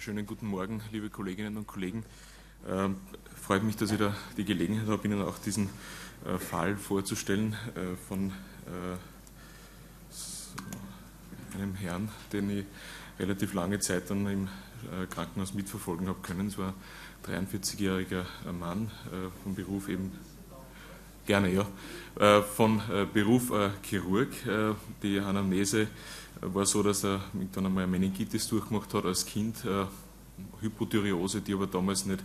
schönen guten Morgen, liebe Kolleginnen und Kollegen. Ähm, freut mich, dass ich da die Gelegenheit habe, Ihnen auch diesen äh, Fall vorzustellen äh, von äh, einem Herrn, den ich relativ lange Zeit dann im äh, Krankenhaus mitverfolgen habe können. Es war ein 43-jähriger äh, Mann äh, vom Beruf eben gerne, ja, von Beruf Chirurg. Die Anamnese war so, dass er dann einmal eine Meningitis durchgemacht hat als Kind, äh, Hypothyreose, die aber damals nicht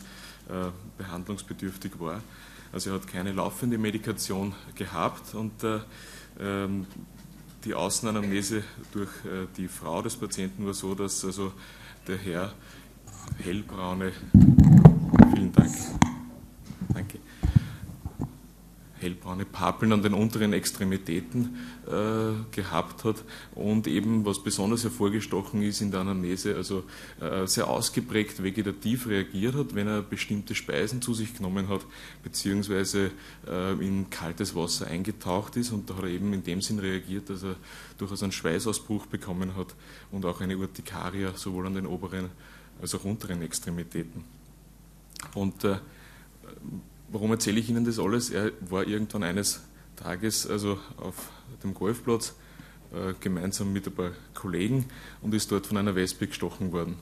äh, behandlungsbedürftig war. Also er hat keine laufende Medikation gehabt und äh, ähm, die Außenanamnese durch äh, die Frau des Patienten war so, dass also der Herr hellbraune, vielen Dank, hellbraune Papeln an den unteren Extremitäten äh, gehabt hat und eben, was besonders hervorgestochen ist in der Anamnese, also äh, sehr ausgeprägt vegetativ reagiert hat, wenn er bestimmte Speisen zu sich genommen hat, beziehungsweise äh, in kaltes Wasser eingetaucht ist und da hat er eben in dem Sinn reagiert, dass er durchaus einen Schweißausbruch bekommen hat und auch eine Urtikaria sowohl an den oberen als auch unteren Extremitäten. Und äh, Warum erzähle ich Ihnen das alles? Er war irgendwann eines Tages also auf dem Golfplatz äh, gemeinsam mit ein paar Kollegen und ist dort von einer Wespe gestochen worden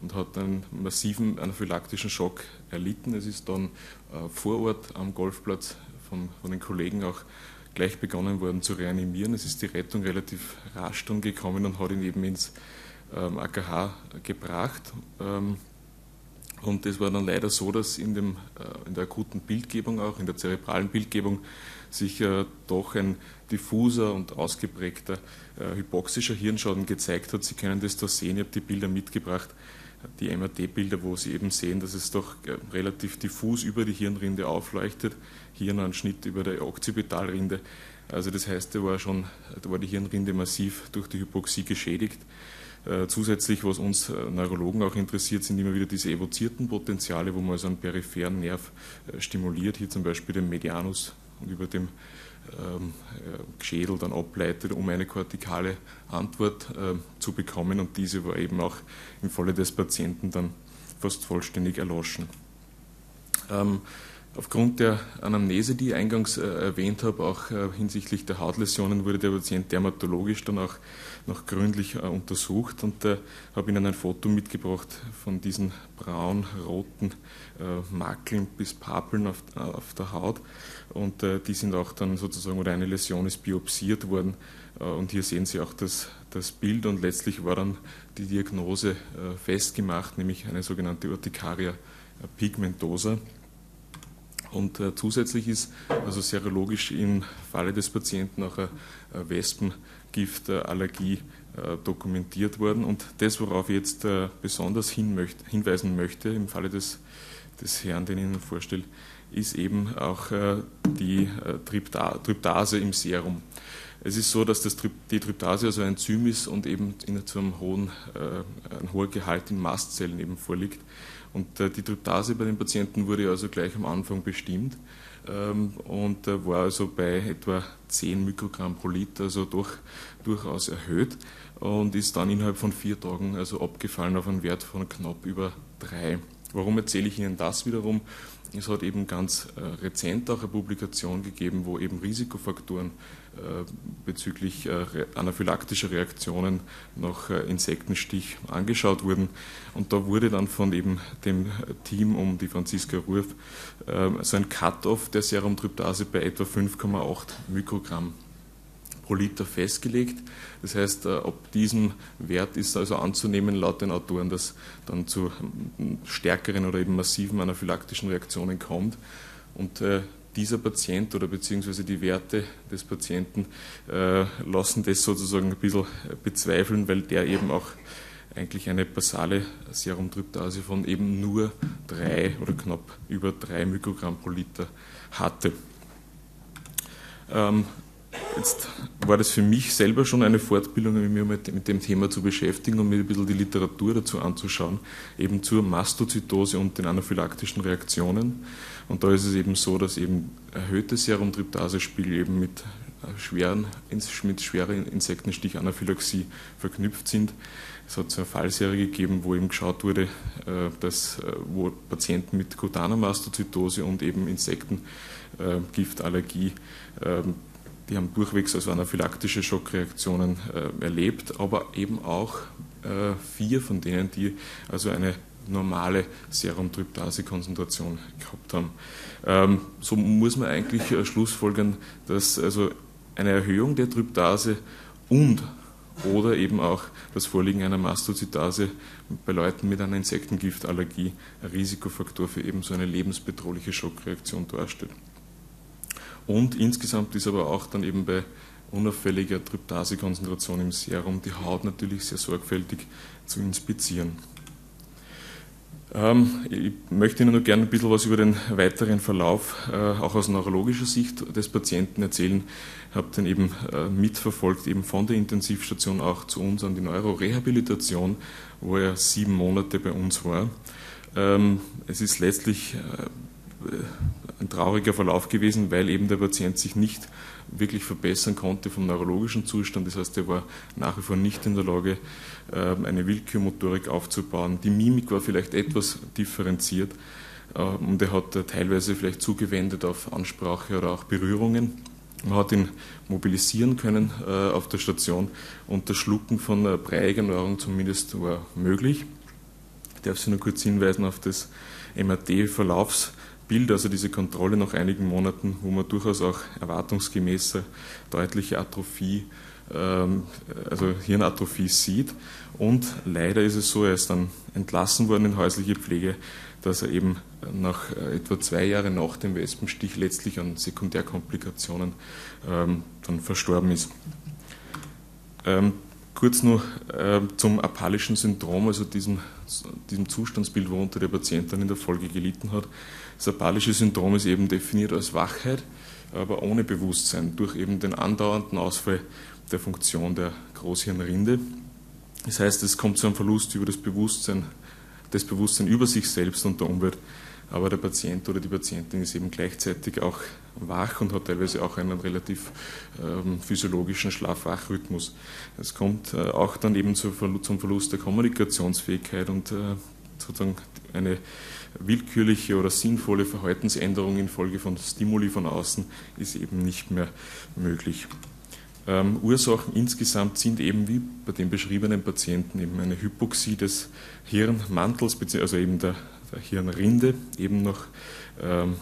und hat einen massiven anaphylaktischen Schock erlitten. Es ist dann äh, vor Ort am Golfplatz von, von, den Kollegen auch gleich begonnen worden zu reanimieren. Es ist die Rettung relativ rasch dann gekommen und hat ihn eben ins ähm, AKH gebracht. Ähm, und es war dann leider so, dass in, dem, äh, in der akuten Bildgebung auch, in der zerebralen Bildgebung, sich äh, doch ein diffuser und ausgeprägter äh, hypoxischer Hirnschaden gezeigt hat. Sie können das da sehen, ich habe die Bilder mitgebracht, die MRT-Bilder, wo Sie eben sehen, dass es doch relativ diffus über die Hirnrinde aufleuchtet. Hier noch ein Schnitt über der Occipitalrinde. Also das heißt, da war schon, da war die Hirnrinde massiv durch die Hypoxie geschädigt. Äh, zusätzlich, was uns äh, Neurologen auch interessiert, sind immer wieder diese evozierten Potenziale, wo man also einen peripheren Nerv äh, stimuliert, hier zum Beispiel den Medianus und über dem ähm, Schädel dann ableitet, um eine kortikale Antwort zu bekommen. Und diese war eben auch im Falle des Patienten dann fast vollständig erloschen. Aufgrund der Anamnese, die ich eingangs äh, erwähnt habe, auch äh, hinsichtlich der Hautläsionen, wurde der Patient dermatologisch dann auch noch gründlich äh, untersucht und äh, habe Ihnen ein Foto mitgebracht von diesen braun-roten äh, Makeln bis Papeln auf, äh, auf der Haut. Und die sind auch dann sozusagen, oder eine Läsion ist biopsiert worden. Und hier sehen Sie auch das, das Bild. Und letztlich war dann die Diagnose festgemacht, nämlich eine sogenannte Urtikaria pigmentosa. Und äh, zusätzlich ist also serologisch im Falle des Patienten auch eine, Wespengiftallergie äh, dokumentiert worden. Und das, worauf ich jetzt äh, besonders hin möchte, hinweisen möchte, im Falle des, des Herrn, den ich Ihnen vorstelle, ist eben auch äh, die äh, Tryptase im Serum. Es ist so, dass das, die Tryptase also ein Enzym ist und eben in, einem hohen, äh, ein hoher Gehalt in Mastzellen eben vorliegt. Und äh, die Tryptase bei den Patienten wurde also gleich am Anfang bestimmt ähm, und äh, war also bei etwa 10 Mikrogramm pro Liter, also doch durchaus erhöht und ist dann innerhalb von vier Tagen also abgefallen auf einen Wert von knapp über drei. Warum erzähle ich Ihnen das wiederum? Es hat eben ganz äh, rezent auch eine Publikation gegeben, wo eben Risikofaktoren bezüglich äh, anaphylaktischer Reaktionen nach äh, Insektenstich angeschaut wurden. Und da wurde dann von eben dem Team um die Franziska Rurf äh, so ein Cut-off der Serumtryptase bei etwa 5,8 Mikrogramm pro Liter festgelegt. Das heißt, äh, ab diesem Wert ist also anzunehmen, laut den Autoren, dass dann zu ähm, stärkeren oder eben massiven anaphylaktischen Reaktionen kommt. Und äh, dieser Patient oder beziehungsweise die Werte des Patienten äh, lassen das sozusagen ein bisschen bezweifeln, weil der eben auch eigentlich eine basale Serumtryptase von eben nur drei oder knapp über drei Mikrogramm pro Liter hatte. Ähm, Jetzt war das für mich selber schon eine Fortbildung, mich mit, dem Thema zu beschäftigen und mir ein bisschen die Literatur dazu anzuschauen, eben zur Mastozytose und den anaphylaktischen Reaktionen. Und da ist es eben so, dass eben erhöhte Serumtryptase-Spiegel eben mit schweren, mit schwerer Insektenstich-Anaphylaxie verknüpft sind. Es hat so eine Fallserie gegeben, wo eben geschaut wurde, dass wo Patienten mit Cutanamastozytose und eben Insektengiftallergie ähm, die haben durchwegs also anaphylaktische Schockreaktionen erlebt, aber eben auch vier von denen, die also eine normale Serumtryptase-Konzentration gehabt haben. Ähm, so muss man eigentlich äh, schlussfolgern, dass also eine Erhöhung der Tryptase und oder eben auch das Vorliegen einer Mastozytase bei Leuten mit einer Insektengiftallergie ein Risikofaktor für eben so eine lebensbedrohliche Schockreaktion darstellt. Und insgesamt ist aber auch dann eben bei unauffälliger Tryptasekonzentration im Serum die Haut natürlich sehr sorgfältig zu inspizieren. Ähm, ich möchte Ihnen nur gerne ein bisschen was über den weiteren Verlauf, äh, auch aus neurologischer Sicht des Patienten erzählen. Ich habe den eben äh, mitverfolgt, eben von der Intensivstation auch zu uns an die Neurorehabilitation, wo er sieben Monate bei uns war. Ähm, es ist letztlich äh, ein trauriger Verlauf gewesen, weil eben der Patient sich nicht wirklich verbessern konnte vom neurologischen Zustand. Das heißt, er war nach wie vor nicht in der Lage, ähm, eine Willkürmotorik aufzubauen. Die Mimik war vielleicht etwas differenziert ähm, und er hat teilweise vielleicht zugewendet auf Ansprache oder auch Berührungen. Man hat ihn mobilisieren können äh, auf der Station und das Schlucken von breiiger Nahrung zumindest war möglich. Ich darf Sie nur kurz hinweisen auf das MRT-Verlaufs. Bild, also diese Kontrolle nach einigen Monaten, wo man durchaus auch erwartungsgemäße deutliche Atrophie, ähm, also Hirnatrophie sieht. Und leider ist es so, er ist dann entlassen worden in häusliche Pflege, dass er eben nach äh, etwa zwei Jahren nach dem Wespenstich letztlich an Sekundärkomplikationen ähm, dann verstorben ist. Ähm, kurz noch äh, zum apallischen Syndrom, also diesem, diesem Zustandsbild, worunter der Patient dann in der Folge gelitten hat. Das apalische Syndrom ist eben definiert als Wachheit, aber ohne Bewusstsein, durch eben den andauernden Ausfall der Funktion der Großhirnrinde. Das heißt, es kommt zu einem Verlust über das Bewusstsein, das Bewusstsein über sich selbst und der Umwelt. Aber der Patient oder die Patientin ist eben gleichzeitig auch wach und hat teilweise auch einen relativ ähm, physiologischen Schlaf-Wach-Rhythmus. Es kommt äh, auch dann eben zum Verlust der Kommunikationsfähigkeit und äh, sozusagen eine willkürliche oder sinnvolle Verhaltensänderung infolge von Stimuli von außen ist eben nicht mehr möglich. Ähm, Ursachen insgesamt sind eben wie bei den beschriebenen Patienten eben eine Hypoxie des Hirnmantels, also eben der, der Hirnrinde, eben noch ähm,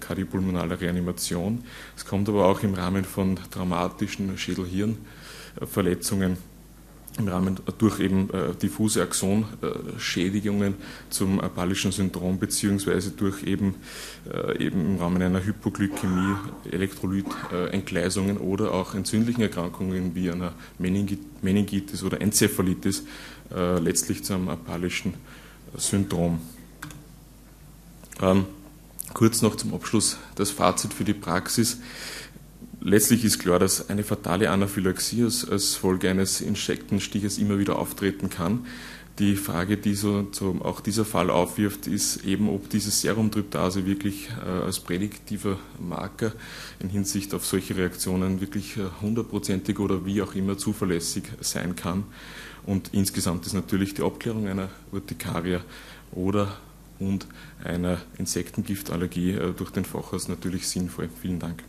kardiopulmonale Reanimation. Es kommt aber auch im Rahmen von traumatischen Schädel-Hirn-Verletzungen im Rahmen durch eben äh, diffuse Axonschädigungen zum apallischen Syndrom beziehungsweise durch eben, äh, eben im Rahmen einer Hypoglykämie, Elektrolytentgleisungen oder auch entzündlichen Erkrankungen wie einer Meningitis oder Enzephalitis äh, letztlich zum apallischen Syndrom. Ähm, kurz noch zum Abschluss das Fazit für die Praxis letztlich ist klar, dass eine fatale Anaphylaxie als, Folge eines Insektenstiches immer wieder auftreten kann. Die Frage, die so, so, auch dieser Fall aufwirft, ist eben, ob diese Serumtryptase wirklich äh, als prädiktiver Marker in Hinsicht auf solche Reaktionen wirklich äh, hundertprozentig oder wie auch immer zuverlässig sein kann. Und insgesamt ist natürlich die Abklärung einer Urtikaria oder und einer Insektengiftallergie äh, durch den Facharzt natürlich sinnvoll. Vielen Dank.